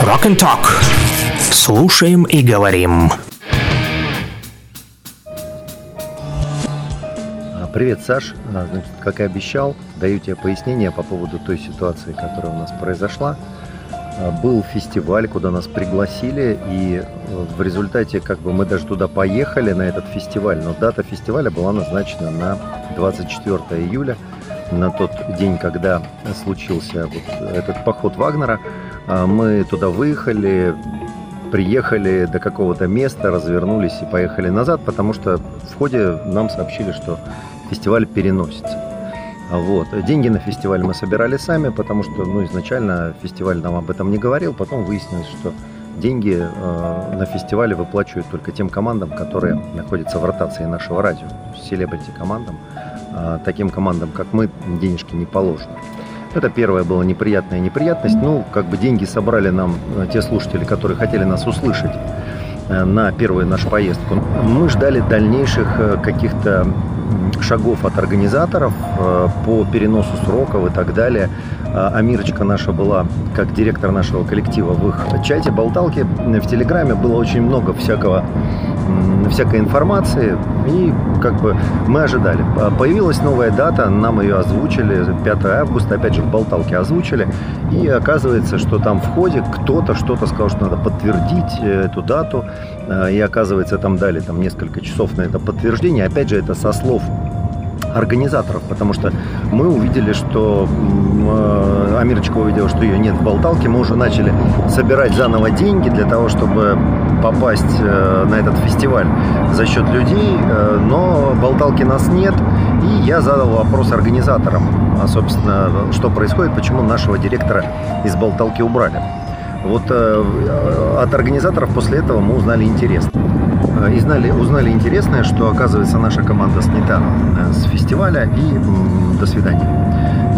Rock and Talk. Слушаем и говорим. А, Привет, Саш. А, Значит, как и обещал, даю тебе пояснение по поводу той ситуации, которая у нас произошла. А, Был фестиваль, куда нас пригласили, и э, в результате как бы мы даже туда поехали на этот фестиваль, но дата фестиваля была назначена на 24 июля, на тот день, когда случился вот этот поход Вагнера. А, Мы туда выехали, приехали до какого-то места, развернулись и поехали назад, потому что в ходе нам сообщили, что фестиваль переносится. А Вот. Деньги на фестиваль мы собирали сами, потому что ну, изначально фестиваль нам об этом не говорил. Потом выяснилось, что деньги э, на фестивале выплачивают только тем командам, которые находятся в ротации нашего радио. Селебрити командам. А таким командам, как мы, денежки не положены. Это первая была неприятная неприятность. Ну, как бы деньги собрали нам э, те слушатели, которые хотели нас услышать э, на первую нашу поездку. Мы ждали дальнейших э, каких-то шагов от организаторов по переносу сроков и так далее. А Амирочка наша была, как директор нашего коллектива, в их чате болталки. В Телеграме было очень много всякого всякой информации, и как бы мы ожидали. А Появилась новая дата, нам ее озвучили, 5 августа, опять же в болталке озвучили, и оказывается, что там в ходе кто-то что-то сказал, что надо подтвердить э, эту дату, Э, и оказывается, там дали там несколько часов на это подтверждение, опять же, это со слов организаторов, потому что мы увидели, что э, Амирочка увидела, что ее нет в болталке, мы уже начали собирать заново деньги для того, чтобы попасть э, на этот фестиваль за счет людей, э, но болталки нас нет, и я задал вопрос организаторам, а, собственно, что происходит, почему нашего директора из болталки убрали. Вот э, от организаторов после этого мы узнали интересно. И знали, узнали интересное, что, оказывается, наша команда снята с фестиваля и до свидания.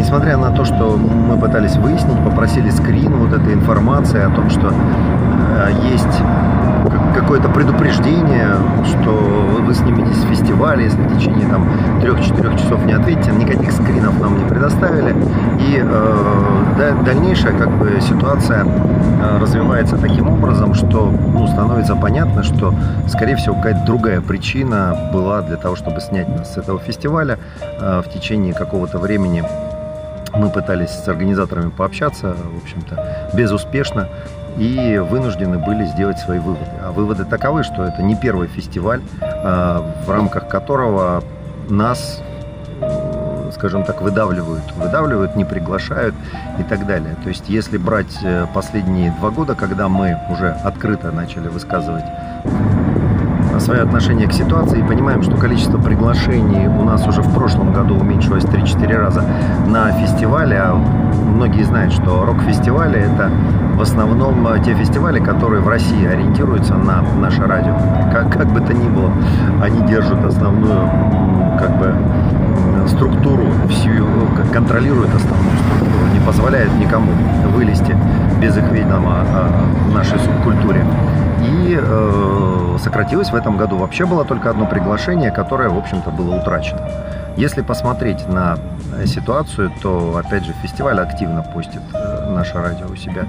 Несмотря на то, что мы пытались выяснить, попросили скрин вот этой информации о том, что э, есть как- какое-то предупреждение, что вы сниметесь с фестиваля, если в течение там 3-4 часов не ответите, никаких скринов нам не предоставили. И э, да- дальнейшая как бы ситуация э, развивается таким образом, что ну, становится понятно, что, скорее всего, какая-то другая причина была для того, чтобы снять нас с этого фестиваля э, в течение какого-то времени. Мы пытались с организаторами пообщаться, в общем-то, безуспешно, и вынуждены были сделать свои выводы. А выводы таковы, что это не первый фестиваль, э, в рамках которого нас скажем так, выдавливают, выдавливают, не приглашают и так далее. То есть, если брать э, последние два года, когда мы уже открыто начали высказывать свое отношение к ситуации и понимаем, что количество приглашений у нас уже в прошлом году уменьшилось 3-4 раза на фестивале. А многие знают, что рок-фестивали это в основном э, те фестивали, которые в России ориентируются на наше радио. Как, как бы то ни было, они держат основную как бы структуру, всю, к- контролируют основную структуру, не позволяют никому вылезти без их ведома э, в нашей субкультуре. И э, сократилось в этом году. Вообще было только одно приглашение, которое, в общем-то, было утрачено. Если посмотреть на э, ситуацию, то, опять же, фестиваль активно постит э, наше радио у себя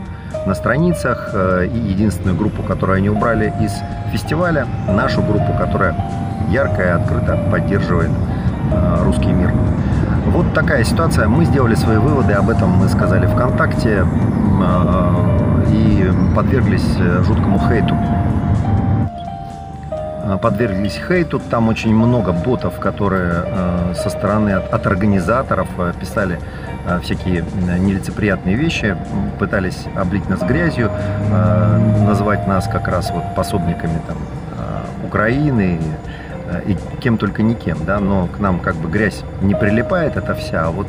на страницах. э, И единственную группу, которую они убрали из фестиваля, нашу группу, которая ярко и открыто поддерживает э, русский мир. Вот такая ситуация. Мы сделали свои выводы, об этом мы сказали ВКонтакте э, и подверглись э, жуткому хейту. Э, Подверглись хейту, там очень много ботов, которые э, со стороны от, от организаторов э, писали всякие нелицеприятные вещи, пытались облить нас грязью, назвать нас как раз вот пособниками там, Украины, и кем только не кем, да, но к нам как бы грязь не прилипает, это вся, а вот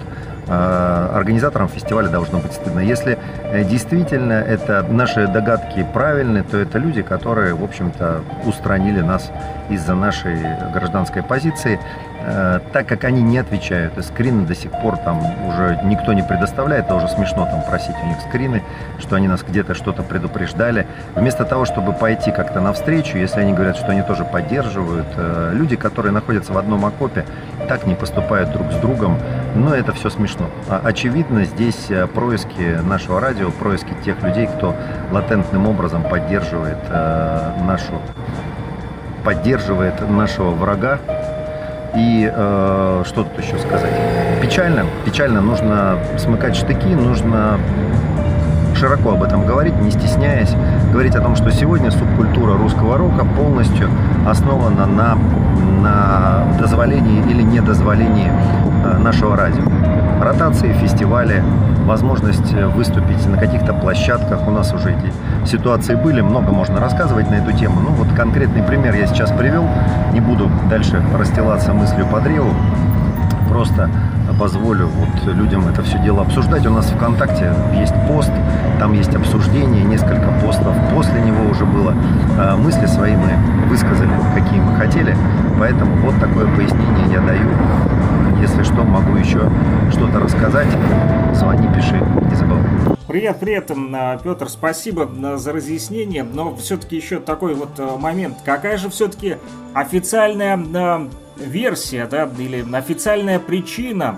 организаторам фестиваля должно быть стыдно. Если э, действительно это наши догадки правильны, то это люди, которые, в общем-то, устранили нас из-за нашей гражданской позиции, Э, так как они не отвечают, и скрины до сих пор там уже никто не предоставляет, это уже смешно там просить у них скрины, что они нас где-то что-то предупреждали. Вместо того, чтобы пойти как-то навстречу, если они говорят, что они тоже поддерживают, э, люди, которые находятся в одном окопе, так не поступают друг с другом, Но это все смешно. А, очевидно, здесь э, происки нашего радио, происки тех людей, кто латентным образом поддерживает э, нашу поддерживает нашего врага. И э, что тут еще сказать? Печально, печально. Нужно смыкать штыки, нужно широко об этом говорить, не стесняясь, говорить о том, что сегодня субкультура русского рока полностью основана на, на дозволении или недозволении э, нашего радио. Ротации, фестивали, возможность выступить на каких-то площадках. У нас уже эти ситуации были, много можно рассказывать на эту тему. Ну вот конкретный пример я сейчас привел, не буду дальше расстилаться мыслью по древу, просто позволю вот людям это все дело обсуждать. У нас ВКонтакте есть пост, там есть обсуждение, несколько постов. После него уже было э, мысли свои мы высказали, какие мы хотели. Поэтому вот такое пояснение я даю. Если что, могу еще что-то рассказать. Звони, пиши. Привет, привет, э, Петр, спасибо э, за разъяснение, но все-таки еще такой вот момент. Какая же все-таки официальная версия, да, или официальная причина,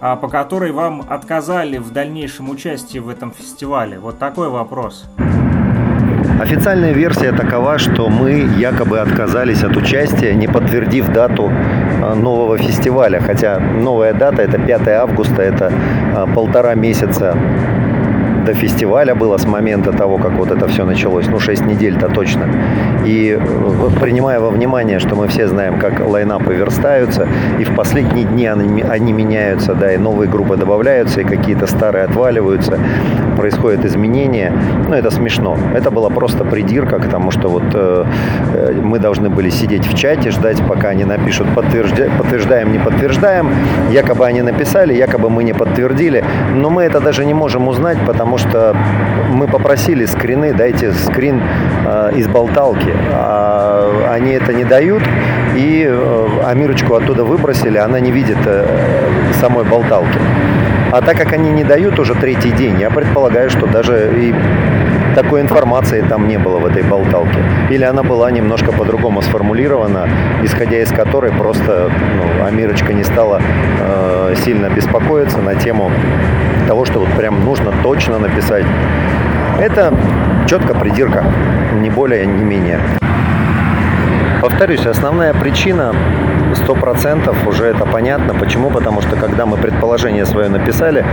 а, по которой вам отказали в дальнейшем участии в этом фестивале? Вот такой вопрос. Официальная версия такова, что мы якобы отказались от участия, не подтвердив дату а, нового фестиваля. Хотя новая дата это 5 августа, это а, полтора месяца до фестиваля было с момента того, как вот это все началось, ну, 6 недель-то точно. И э, принимая во внимание, что мы все знаем, как лайнапы верстаются, и в последние дни они, они меняются, да, и новые группы добавляются, и какие-то старые отваливаются, происходят изменения, ну, это смешно. Это была просто придирка к тому, что вот э, э мы должны были сидеть в чате, ждать, пока они напишут подтвержда... подтверждаем, не подтверждаем. Якобы они написали, якобы мы не подтвердили, но мы это даже не можем узнать, потому что мы попросили скрины, дайте скрин э, из болталки. А они это не дают, и э, Амирочку оттуда выбросили, она не видит э, самой болталки. А так как они не дают уже третий день, я предполагаю, что даже и такой информации там не было в этой болталке. Или она была немножко по-другому сформулирована, исходя из которой просто ну, Амирочка не стала э, сильно беспокоиться на тему того, что вот прям нужно точно написать. Это четко придирка, не более, не менее. Повторюсь, основная причина сто процентов уже это понятно. Почему? Потому что когда мы предположение свое написали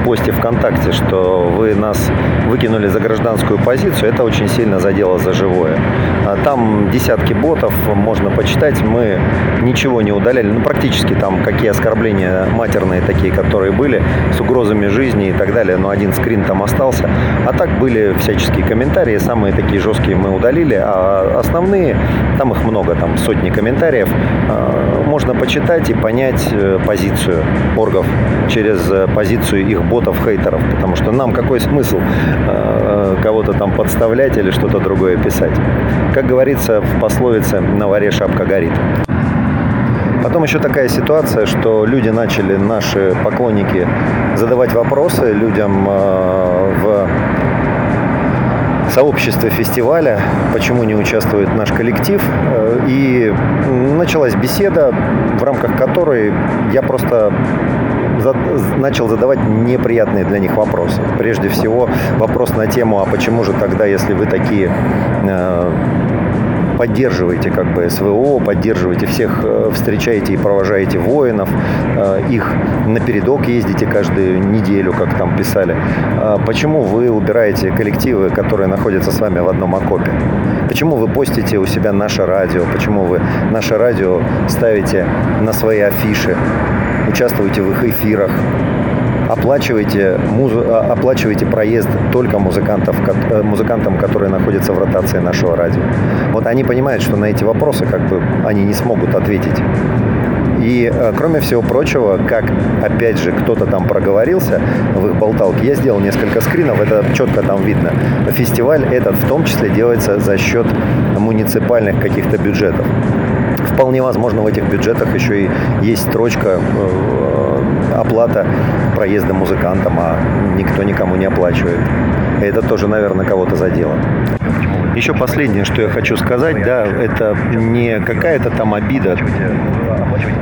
в посте ВКонтакте, что вы нас выкинули за гражданскую позицию, это очень сильно задело за живое. А там десятки ботов, можно почитать, мы ничего не удаляли. Ну, практически там какие оскорбления матерные такие, которые были, с угрозами жизни и так далее. Но один скрин там остался. А так были всяческие комментарии, самые такие жесткие мы удалили, а основные, там их много, там сотни комментариев, а, можно почитать и понять э, позицию оргов через э, позицию их ботов-хейтеров. Потому что нам какой смысл э, кого-то там подставлять или что-то другое писать. Как говорится в пословице «на варе шапка горит». Потом еще такая ситуация, что люди начали, наши поклонники, задавать вопросы людям в сообществе фестиваля, почему не участвует наш коллектив. Э, и началась беседа, в рамках которой я просто начал задавать неприятные для них вопросы. Прежде всего вопрос на тему, а почему же тогда, если вы такие э, поддерживаете как бы СВО, поддерживаете всех, э, встречаете и провожаете воинов, э, их на передок ездите каждую неделю, как там писали. А почему вы убираете коллективы, которые находятся с вами в одном окопе? Почему вы постите у себя наше радио? Почему вы наше радио ставите на свои афиши? Участвуете в их эфирах? Оплачиваете, музы, а, оплачиваете проезд только музыкантов, э, музыкантам, которые находятся в ротации нашего радио. Вот они понимают, что на эти вопросы как бы они не смогут ответить. И, э, кроме всего прочего, как, опять же, кто-то там проговорился в их болталке, я сделал несколько скринов, это четко там видно. Фестиваль этот в том числе делается за счет муниципальных каких-то бюджетов. Вполне возможно, в этих бюджетах еще и есть строчка э, оплата проезда музыкантам, а никто никому не оплачивает. Это тоже, наверное, кого-то задело. Еще последнее, что я хочу сказать, да, это не какая-то там обида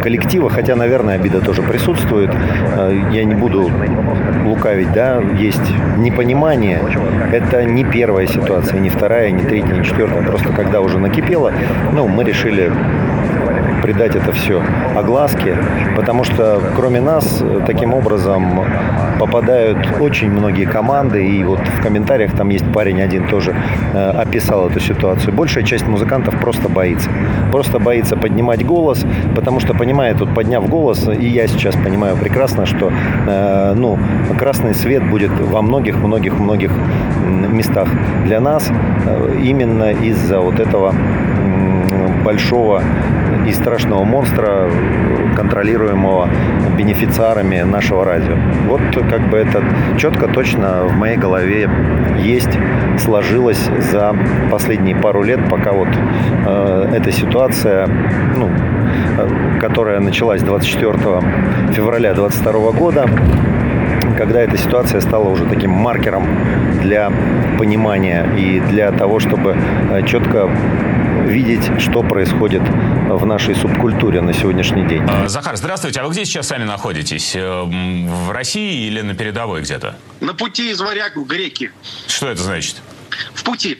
коллектива, хотя, наверное, обида тоже присутствует. Э, я не буду лукавить, да, есть непонимание. Это не первая ситуация, не вторая, не третья, не четвертая. Просто когда уже накипело, ну, мы решили придать это все огласке, потому что кроме нас таким образом попадают очень многие команды, и вот в комментариях там есть парень один тоже э, описал эту ситуацию. Большая часть музыкантов просто боится. Просто боится поднимать голос, потому что понимает, вот подняв голос, и я сейчас понимаю прекрасно, что э, ну, красный свет будет во многих-многих-многих местах для нас э, именно из-за вот этого большого и страшного монстра, контролируемого бенефициарами нашего радио. Вот как бы это четко, точно в моей голове есть, сложилось за последние пару лет, пока вот э, эта ситуация, ну, э, которая началась 24 февраля 2022 года, когда эта ситуация стала уже таким маркером для понимания и для того, чтобы э, четко видеть, что происходит в нашей субкультуре на сегодняшний день. А, Захар, здравствуйте. А вы где сейчас сами находитесь? Э, в России или на передовой где-то? На пути из Варяг в Греки. Что это значит? В пути.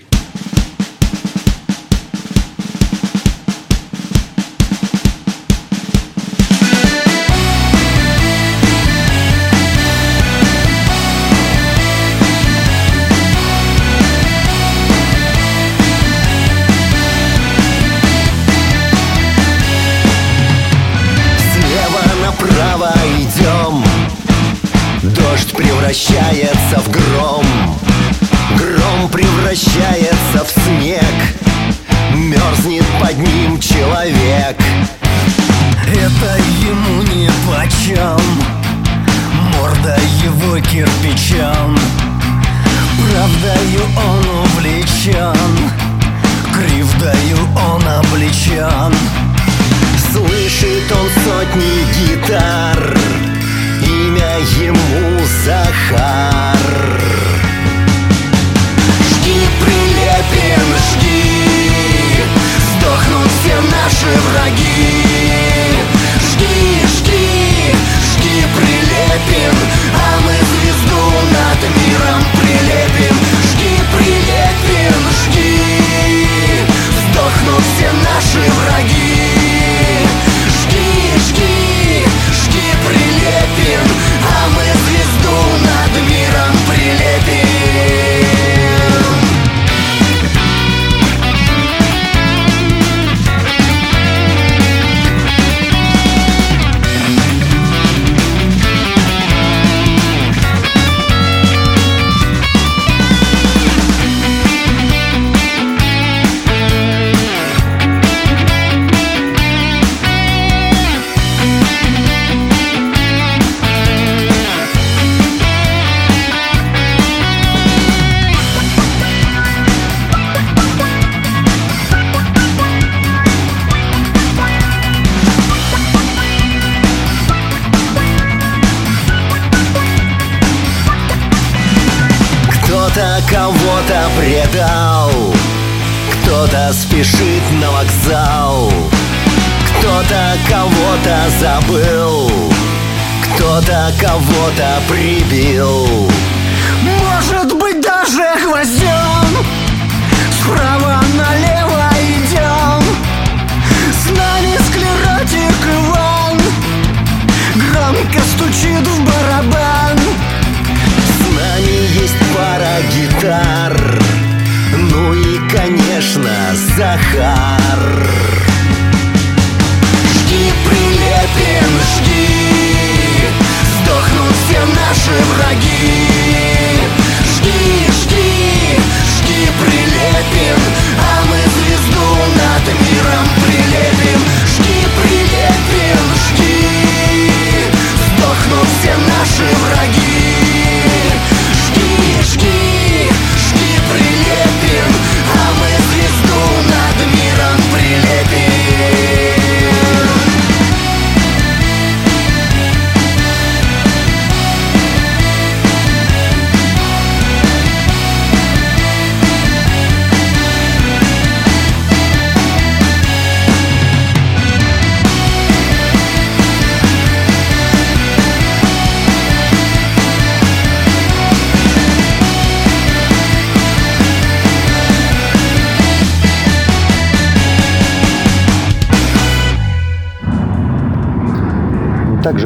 Сотни гитар. Имя ему Захар. Жги, Прилепин, жги. Сдохнут все наши враги. Жги, жги, жги, Прилепин А мы звезду над миром прилепим. Жги, Прилепин, жги. Сдохнут все наши враги Кто-то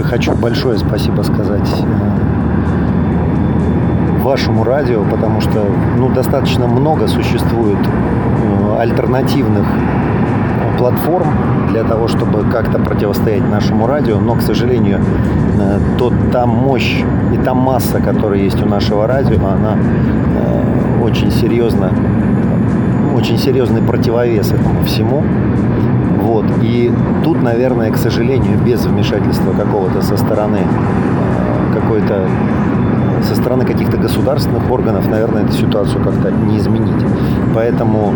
хочу большое спасибо сказать э, вашему радио, потому что ну, достаточно много существует э, альтернативных платформ для того, чтобы как-то противостоять нашему радио, но, к сожалению, э, тот, та мощь и та масса, которая есть у нашего радио, она э, очень серьезно, очень серьезный противовес этому всему. Вот. И тут, наверное, к сожалению, без вмешательства какого-то со стороны э, какой-то со стороны каких-то государственных органов, наверное, эту ситуацию как-то не изменить. Поэтому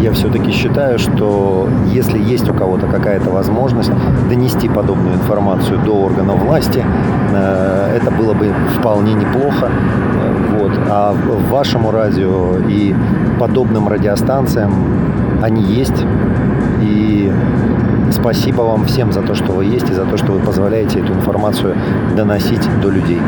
я все-таки считаю, что если есть у кого-то какая-то возможность донести подобную информацию до органов власти, э, это было бы вполне неплохо. Вот. А вашему радио и подобным радиостанциям они есть. И спасибо вам всем за то, что вы есть и за то, что вы позволяете эту информацию доносить до людей.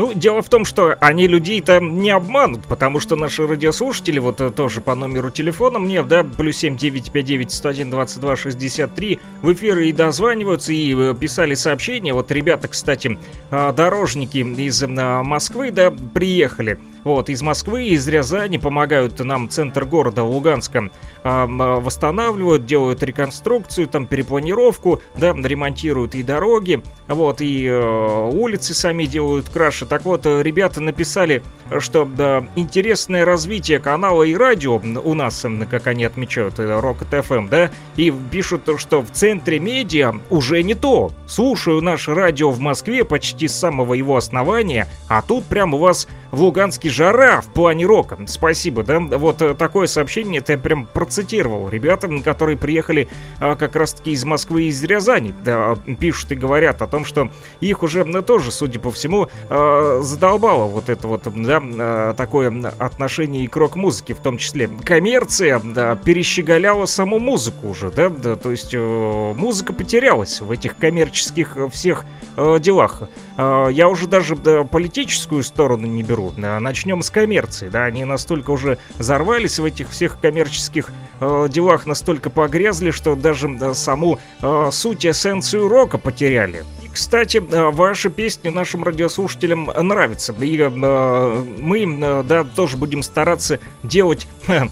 Ну, дело в том, что они людей-то не обманут, потому что наши радиослушатели, вот э, тоже по номеру телефона мне, да, плюс 7959 101 22 63, в эфир и дозваниваются, и э, писали сообщения. Вот ребята, кстати, э, дорожники из Москвы, да, приехали. Вот, из Москвы, из Рязани помогают нам центр города Луганска э, восстанавливают, делают реконструкцию, там перепланировку, да, ремонтируют и дороги, вот, и э, улицы сами делают краше. Так вот, ребята написали, что да, интересное развитие канала и радио у нас, как они отмечают, Rocket FM, да, и пишут, что в центре медиа уже не то. Слушаю наше радио в Москве почти с самого его основания, а тут прям у вас в Луганске жара в плане рока. Спасибо, да? Вот э, такое сообщение я прям процитировал. Ребята, которые приехали а, как раз-таки из Москвы и из Рязани, да, пишут и говорят о том, что их уже ну, тоже, судя по всему, а, задолбало вот это вот, да, а, такое отношение и к рок-музыке в том числе. Коммерция, да, перещеголяла саму музыку уже, да, да то есть э, музыка потерялась в этих коммерческих э, всех э, делах. Э, я уже даже да, политическую сторону не беру беру. Начнем с коммерции, да, они настолько уже взорвались в этих всех коммерческих э, делах, настолько погрязли, что даже э, саму э, суть, эссенцию рока потеряли. Кстати, э, ваши песни нашим радиослушателям нравятся. И э, мы, э, да, тоже будем стараться делать э,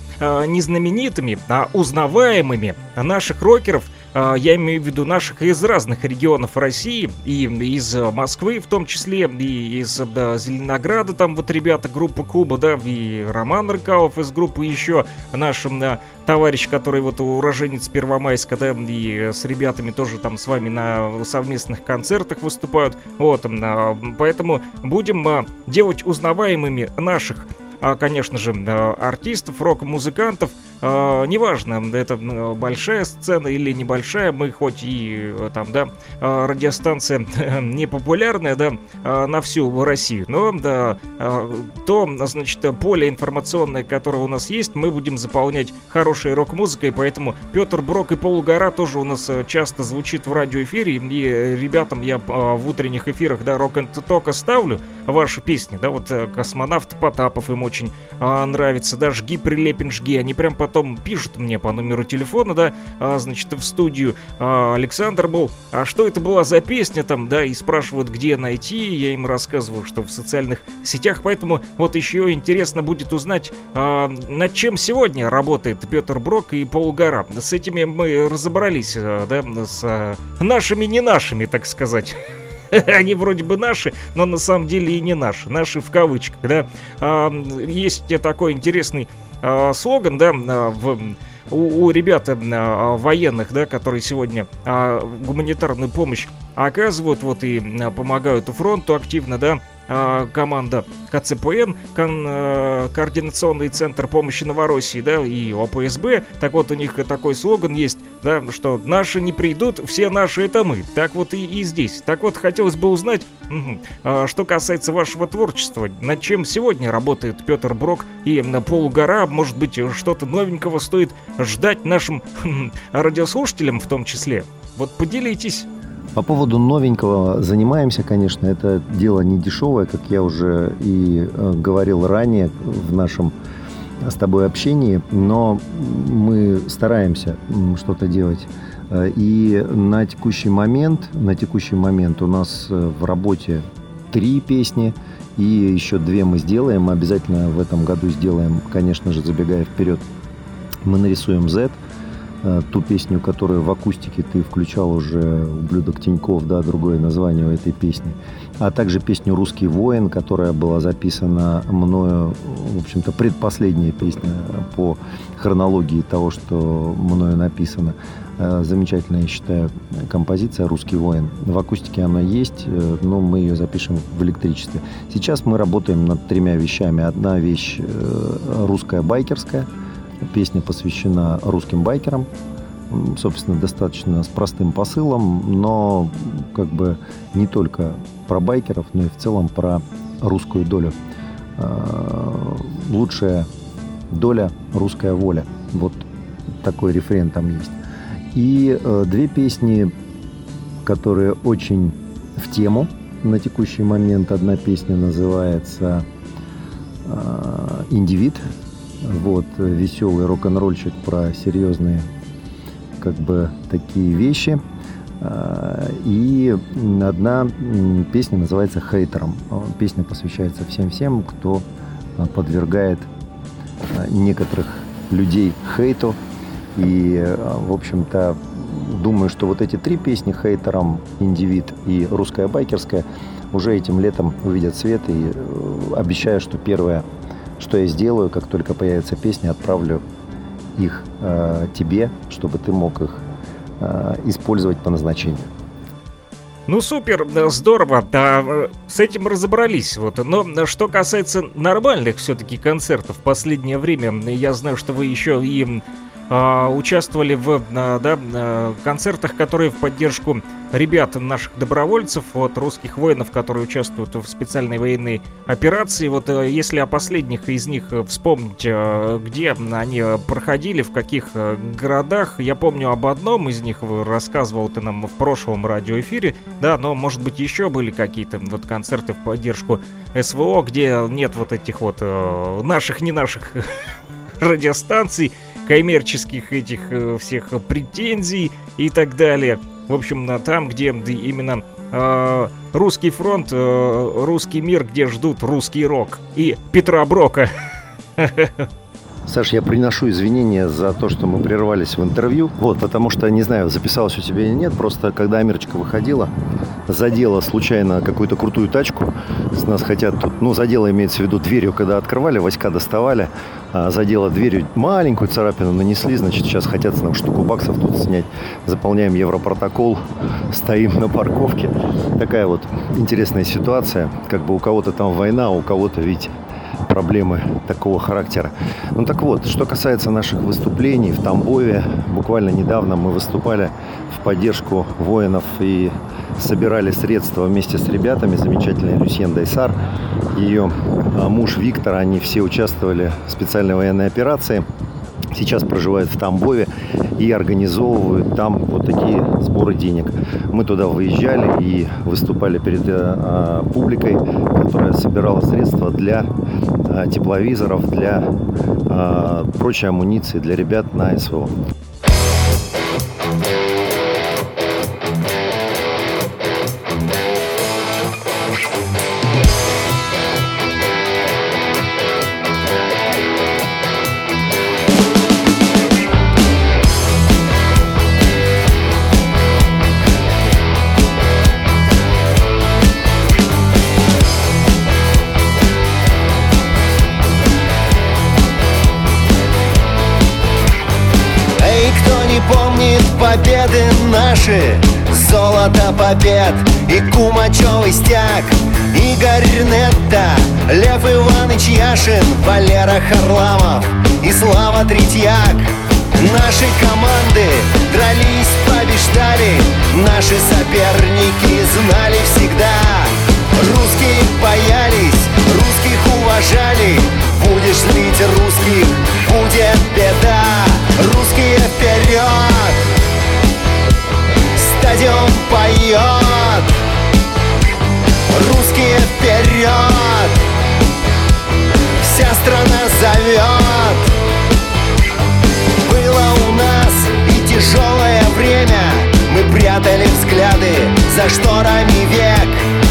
не знаменитыми, а узнаваемыми наших рокеров – я имею в виду наших из разных регионов России, и из Москвы в том числе, и из да, Зеленограда, там вот ребята, группа Куба, да, и Роман Рыкалов из группы еще, наш да, товарищ, который вот уроженец Первомайска, да, и с ребятами тоже там с вами на совместных концертах выступают, вот, а, поэтому будем а, делать узнаваемыми наших а, конечно же, артистов, рок-музыкантов. А, неважно, это большая сцена или небольшая, мы хоть и э, там, да, а, радиостанция не популярная, да, на всю Россию, но да, то, значит, поле информационное, которое у нас есть, мы будем заполнять хорошей рок-музыкой, поэтому Петр Брок и Полугора тоже у нас э, часто звучит в радиоэфире, и ребятам я в утренних эфирах, да, рок н тока ставлю ваши песни, да, вот э, космонавт Потапов ему очень а, нравится, да, жги, прилепин, жги. Они прям потом пишут мне по номеру телефона, да, а, значит, в студию а, Александр был, а что это была за песня там, да, и спрашивают, где найти, я им рассказываю, что в социальных сетях, поэтому вот еще интересно будет узнать, а, над чем сегодня работает Петр Брок и Полугора. С этими мы разобрались, а, да, с а, нашими не нашими, так сказать. Они вроде бы наши, но на самом деле и не наши. Наши в кавычках, да. А, есть такой интересный а, слоган, да, а, в у, у ребят а, военных, да, которые сегодня а, гуманитарную помощь оказывают, вот и помогают фронту активно, да, команда КЦПН, кон, э, Координационный центр помощи Новороссии, да, и ОПСБ. Так вот, у них такой слоган есть, да, что «Наши не придут, все наши это мы». Так вот и, и здесь. Так вот, хотелось бы узнать, угу, что касается вашего творчества, над чем сегодня работает Петр Брок и на полугора, может быть, что-то новенького стоит ждать нашим радиослушателям в том числе. Вот поделитесь. По поводу новенького занимаемся, конечно, это дело не дешевое, как я уже и э, говорил ранее в нашем с тобой общении, но мы стараемся что-то делать Э, и на текущий момент, на текущий момент у нас э, в работе три песни, и еще две мы сделаем. Мы обязательно в этом году сделаем, конечно же, забегая вперед, мы нарисуем Z, э, ту песню, которую в акустике ты включал уже «Ублюдок Тиньков», да, другое название у этой песни, а также песню «Русский воин», которая была записана мною, в общем-то, предпоследняя песня по хронологии того, что мною написано. Э, замечательная, я считаю, композиция «Русский воин». В акустике она есть, э, но мы ее запишем в электричестве. Сейчас мы работаем над тремя вещами. Одна вещь русская байкерская – Песня посвящена русским байкерам. Собственно, достаточно с простым посылом, но как бы не только про байкеров, но и в целом про русскую долю. А, лучшая доля – русская воля. Вот такой рефрен там есть. И э, две песни, которые очень в тему на текущий момент. Одна песня называется э, «Индивид», вот, веселый рок-н-ролльчик про серьезные как бы такие вещи. А, и одна песня называется «Хейтером». Песня посвящается всем-всем, кто а, подвергает а, некоторых людей хейту. И, в общем-то, думаю, что вот эти три песни «Хейтером», «Индивид» и «Русская байкерская» уже этим летом увидят свет. И э, обещаю, что первая что я сделаю, как только появится песня, отправлю их э, тебе, чтобы ты мог их э, использовать по назначению. Ну супер, здорово, да, э, с этим разобрались. Вот. Но что касается нормальных все-таки концертов в последнее время, я знаю, что вы еще и участвовали в а, да, концертах, которые в поддержку ребят наших добровольцев, вот русских воинов, которые участвуют в специальной военной операции. Вот э, если о последних из них вспомнить, э, где они проходили, в каких э, городах, я помню об одном из них, рассказывал ты нам в прошлом радиоэфире, да, но может быть еще были какие-то вот концерты в поддержку СВО, где нет вот этих вот наших, не наших радиостанций, коммерческих этих э, всех претензий и так далее. В общем, там, где именно э, русский фронт, э, русский мир, где ждут русский рок и Петра Брока. Саш, я приношу извинения за то, что мы прервались в интервью. Вот, потому что, не знаю, записалось у тебя или нет, просто когда Амирочка выходила, задела случайно какую-то крутую тачку. С нас хотят тут, ну, задела имеется в виду дверью, когда открывали, войска доставали, а задела дверью, маленькую царапину нанесли, значит, сейчас хотят нам штуку баксов тут снять. Заполняем европротокол, стоим на парковке. Такая вот интересная ситуация. Как бы у кого-то там война, а у кого-то, ведь проблемы такого характера. Ну так вот, что касается наших выступлений в Тамбове, буквально недавно мы выступали в поддержку воинов и собирали средства вместе с ребятами. Замечательная Люсьен Дайсар, ее а, муж Виктор, они все участвовали в специальной военной операции. Сейчас проживают в Тамбове и организовывают там вот такие сборы денег. Мы туда выезжали и выступали перед э, публикой, которая собирала средства для тепловизоров, для э, прочей амуниции для ребят на СВО. Победы наши. Золото побед и Кумачевый стяг. Игорь Нетта, Лев Иванович Яшин Валера Харламов и Слава Третьяк. Наши команды дрались, побеждали. Наши соперники знали всегда. Русские боялись, русских уважали. Будешь злить русских, будет беда Русские вперед! Стадион поет! Русские вперед! Вся страна зовет! Было у нас и тяжелое время Мы прятали взгляды за шторами век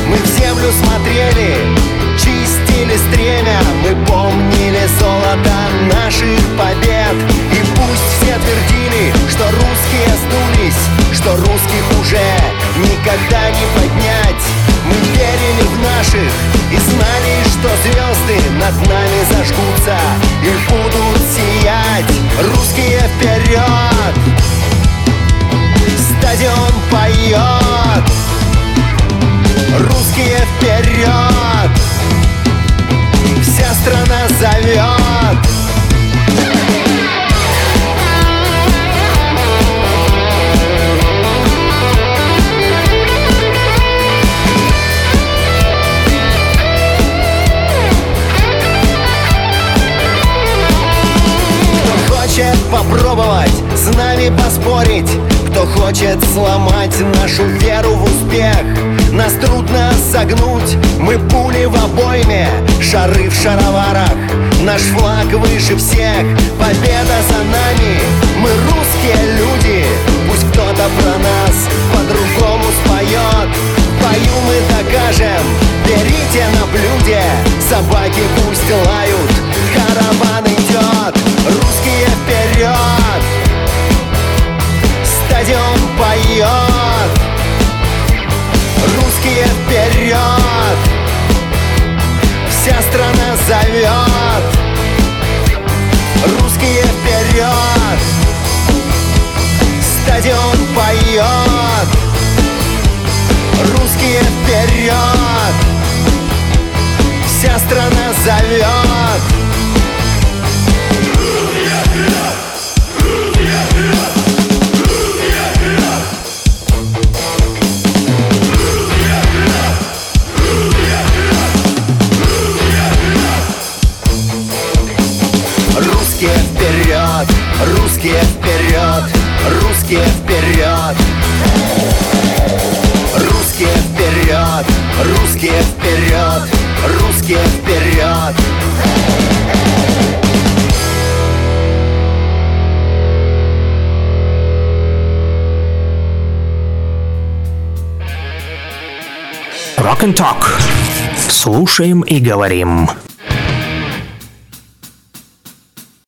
попробовать с нами поспорить. Кто хочет сломать нашу веру в успех? Нас трудно согнуть, мы пули в обойме Шары в шароварах, наш флаг выше всех. Победа за нами, мы русские люди. Пусть кто-то про нас по-другому споет. В бою мы докажем, берите на блюде. Собаки пусть лают, караван идет. Русские вперед Стадион поет Русские вперед Вся страна зовет Русские вперед Стадион поет Русские вперед Вся страна зовет русские вперед, русские вперед. Rock and Talk. Слушаем и говорим.